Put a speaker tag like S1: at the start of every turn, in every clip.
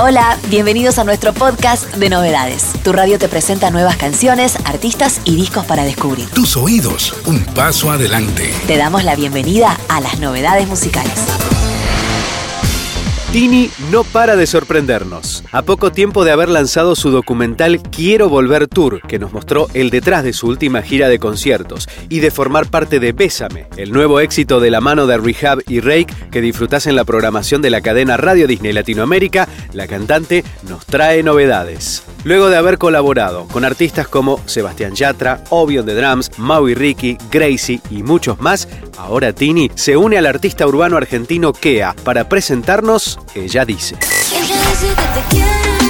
S1: Hola, bienvenidos a nuestro podcast de novedades. Tu radio te presenta nuevas canciones, artistas y discos para descubrir.
S2: Tus oídos, un paso adelante.
S1: Te damos la bienvenida a las novedades musicales.
S3: Tini no para de sorprendernos. A poco tiempo de haber lanzado su documental Quiero Volver Tour, que nos mostró el detrás de su última gira de conciertos, y de formar parte de Bésame, el nuevo éxito de la mano de Rehab y Rake que disfrutás en la programación de la cadena Radio Disney Latinoamérica, la cantante nos trae novedades. Luego de haber colaborado con artistas como Sebastián Yatra, Obion de Drums, Maui Ricky, Gracie y muchos más, ahora Tini se une al artista urbano argentino Kea para presentarnos ella dice.
S4: Dice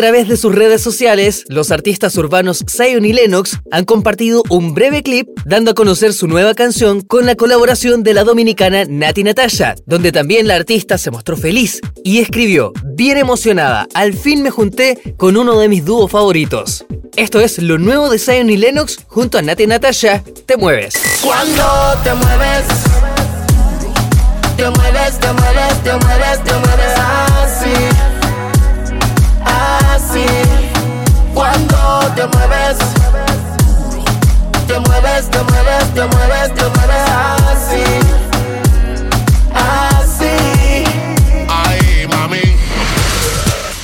S5: través de sus redes sociales, los artistas urbanos Zion y Lennox han compartido un breve clip dando a conocer su nueva canción con la colaboración de la dominicana Nati Natasha, donde también la artista se mostró feliz y escribió, bien emocionada, al fin me junté con uno de mis dúos favoritos. Esto es lo nuevo de Zion y Lennox junto a Nati Natasha, Te Mueves.
S6: Cuando te mueves, te mueves, te mueves, te mueves. Cuando te mueves, te mueves, te mueves, te mueves, te mueves así, así.
S2: Ay, mami.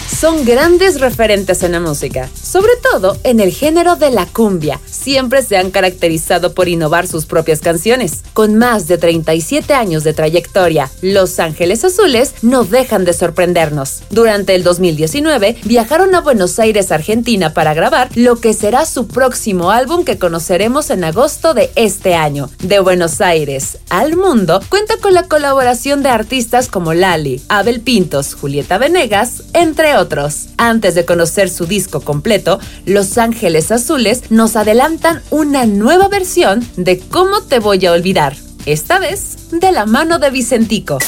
S7: Son grandes referentes en la música, sobre todo en el género de la cumbia. Siempre se han caracterizado por innovar sus propias canciones. Con más de 37 años de trayectoria, Los Ángeles Azules no dejan de sorprendernos. Durante el 2019 viajaron a Buenos Aires, Argentina para grabar lo que será su próximo álbum que conoceremos en agosto de este año. De Buenos Aires al mundo cuenta con la colaboración de artistas como Lali, Abel Pintos, Julieta Venegas, entre otros. Antes de conocer su disco completo, Los Ángeles Azules nos adelantan una nueva versión de Cómo te voy a olvidar. Esta vez de la mano de Vicentico.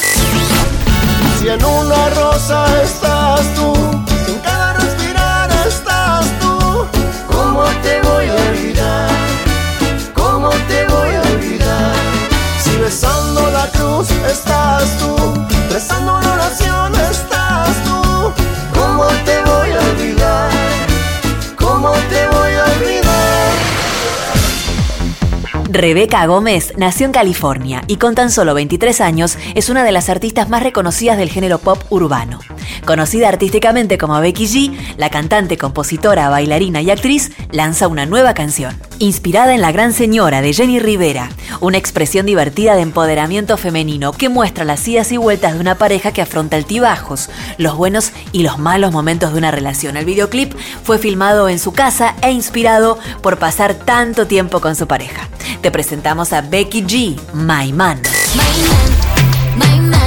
S1: Rebeca Gómez nació en California y con tan solo 23 años es una de las artistas más reconocidas del género pop urbano. Conocida artísticamente como Becky G, la cantante, compositora, bailarina y actriz lanza una nueva canción. Inspirada en La Gran Señora de Jenny Rivera, una expresión divertida de empoderamiento femenino que muestra las idas y vueltas de una pareja que afronta altibajos, los buenos y los malos momentos de una relación. El videoclip fue filmado en su casa e inspirado por pasar tanto tiempo con su pareja. Te presentamos a Becky G, My Man.
S4: My man, my man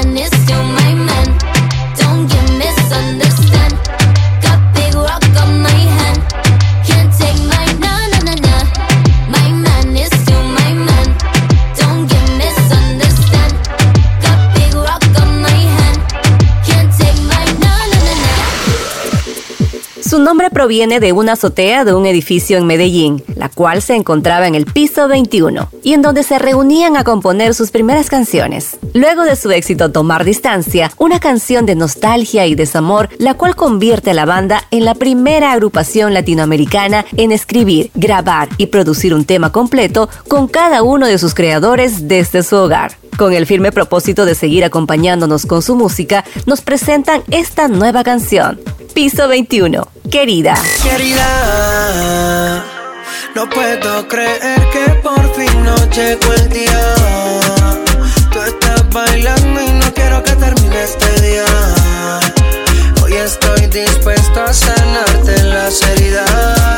S8: Su nombre proviene de una azotea de un edificio en Medellín, la cual se encontraba en el piso 21, y en donde se reunían a componer sus primeras canciones. Luego de su éxito Tomar Distancia, una canción de nostalgia y desamor, la cual convierte a la banda en la primera agrupación latinoamericana en escribir, grabar y producir un tema completo con cada uno de sus creadores desde su hogar. Con el firme propósito de seguir acompañándonos con su música, nos presentan esta nueva canción, Piso 21, Querida.
S6: Querida, no puedo creer que por fin no llegó el día. Tú estás bailando y no quiero que termine este día. Hoy estoy dispuesto a sanarte las heridas.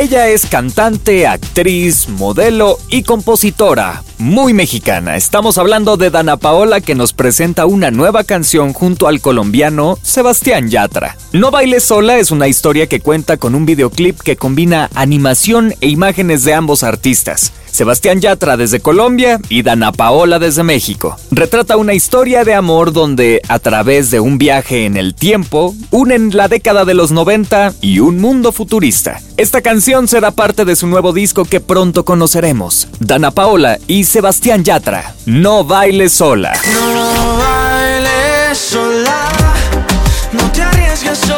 S3: Ella
S9: es cantante, actriz, modelo y compositora. Muy mexicana. Estamos hablando de Dana Paola que nos presenta una nueva canción junto al colombiano Sebastián Yatra. No baile sola es una historia que cuenta con un videoclip que combina animación e imágenes de ambos artistas. Sebastián Yatra desde Colombia y Dana Paola desde México. Retrata una historia de amor donde, a través de un viaje en el tiempo, unen la década de los 90 y un mundo futurista. Esta canción será parte de su nuevo disco que pronto conoceremos. Dana Paola y Sebastián Yatra. No baile sola.
S10: No bailes sola, no te arriesgues sola,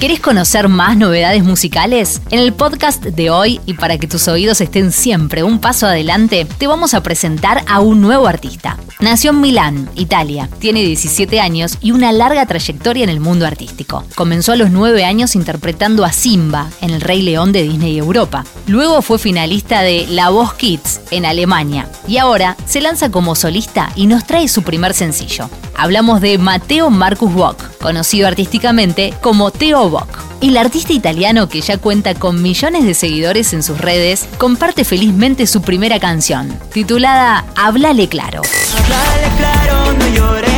S7: ¿Querés conocer más novedades musicales? En el podcast de hoy, y para que tus oídos estén siempre un paso adelante, te vamos a presentar a un nuevo artista. Nació en Milán, Italia, tiene 17 años y una larga trayectoria en el mundo artístico. Comenzó a los 9 años interpretando a Simba en El Rey León de Disney Europa. Luego fue finalista de La Voz Kids en Alemania y ahora se lanza como solista y nos trae su primer sencillo. Hablamos de Matteo Marcus Bock, conocido artísticamente como Teo Bock. El artista italiano que ya cuenta con millones de seguidores en sus redes comparte felizmente su primera canción, titulada Háblale claro.
S10: Dale claro, no llores,